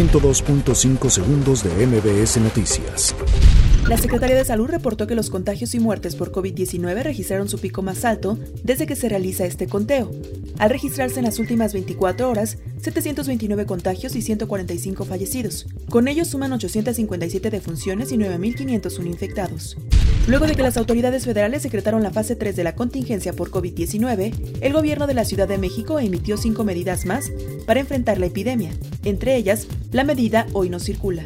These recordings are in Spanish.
102.5 segundos de MBS Noticias. La Secretaría de Salud reportó que los contagios y muertes por COVID-19 registraron su pico más alto desde que se realiza este conteo, al registrarse en las últimas 24 horas 729 contagios y 145 fallecidos. Con ellos suman 857 defunciones y 9.501 infectados. Luego de que las autoridades federales decretaron la fase 3 de la contingencia por COVID-19, el gobierno de la Ciudad de México emitió cinco medidas más para enfrentar la epidemia, entre ellas la medida Hoy no circula.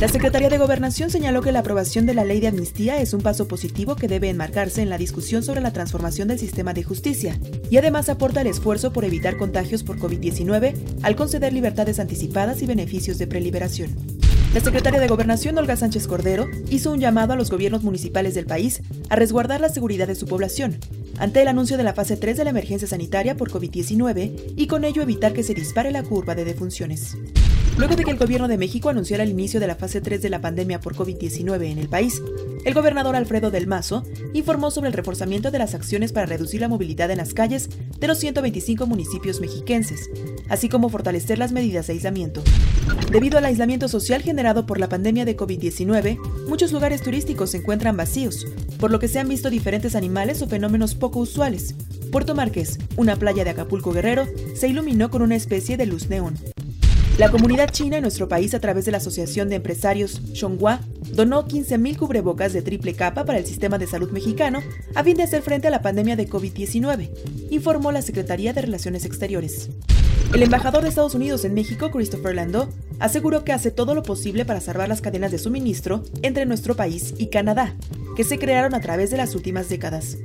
La Secretaría de Gobernación señaló que la aprobación de la ley de amnistía es un paso positivo que debe enmarcarse en la discusión sobre la transformación del sistema de justicia y además aporta el esfuerzo por evitar contagios por COVID-19 al conceder libertades anticipadas y beneficios de preliberación. La secretaria de Gobernación, Olga Sánchez Cordero, hizo un llamado a los gobiernos municipales del país a resguardar la seguridad de su población, ante el anuncio de la fase 3 de la emergencia sanitaria por COVID-19 y con ello evitar que se dispare la curva de defunciones. Luego de que el gobierno de México anunciara el inicio de la fase 3 de la pandemia por COVID-19 en el país, el gobernador Alfredo del Mazo informó sobre el reforzamiento de las acciones para reducir la movilidad en las calles de los 125 municipios mexiquenses, así como fortalecer las medidas de aislamiento. Debido al aislamiento social generado por la pandemia de COVID-19, muchos lugares turísticos se encuentran vacíos, por lo que se han visto diferentes animales o fenómenos poco usuales. Puerto Márquez, una playa de Acapulco Guerrero, se iluminó con una especie de luz neón. La comunidad china en nuestro país, a través de la Asociación de Empresarios Shonghua, donó 15.000 cubrebocas de triple capa para el sistema de salud mexicano a fin de hacer frente a la pandemia de COVID-19, informó la Secretaría de Relaciones Exteriores. El embajador de Estados Unidos en México, Christopher Landau, aseguró que hace todo lo posible para salvar las cadenas de suministro entre nuestro país y Canadá, que se crearon a través de las últimas décadas.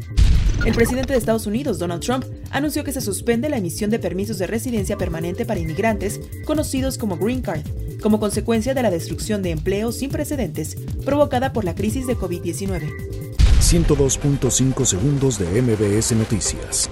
El presidente de Estados Unidos, Donald Trump, anunció que se suspende la emisión de permisos de residencia permanente para inmigrantes, conocidos como Green Card, como consecuencia de la destrucción de empleo sin precedentes provocada por la crisis de COVID-19. 102.5 segundos de MBS Noticias.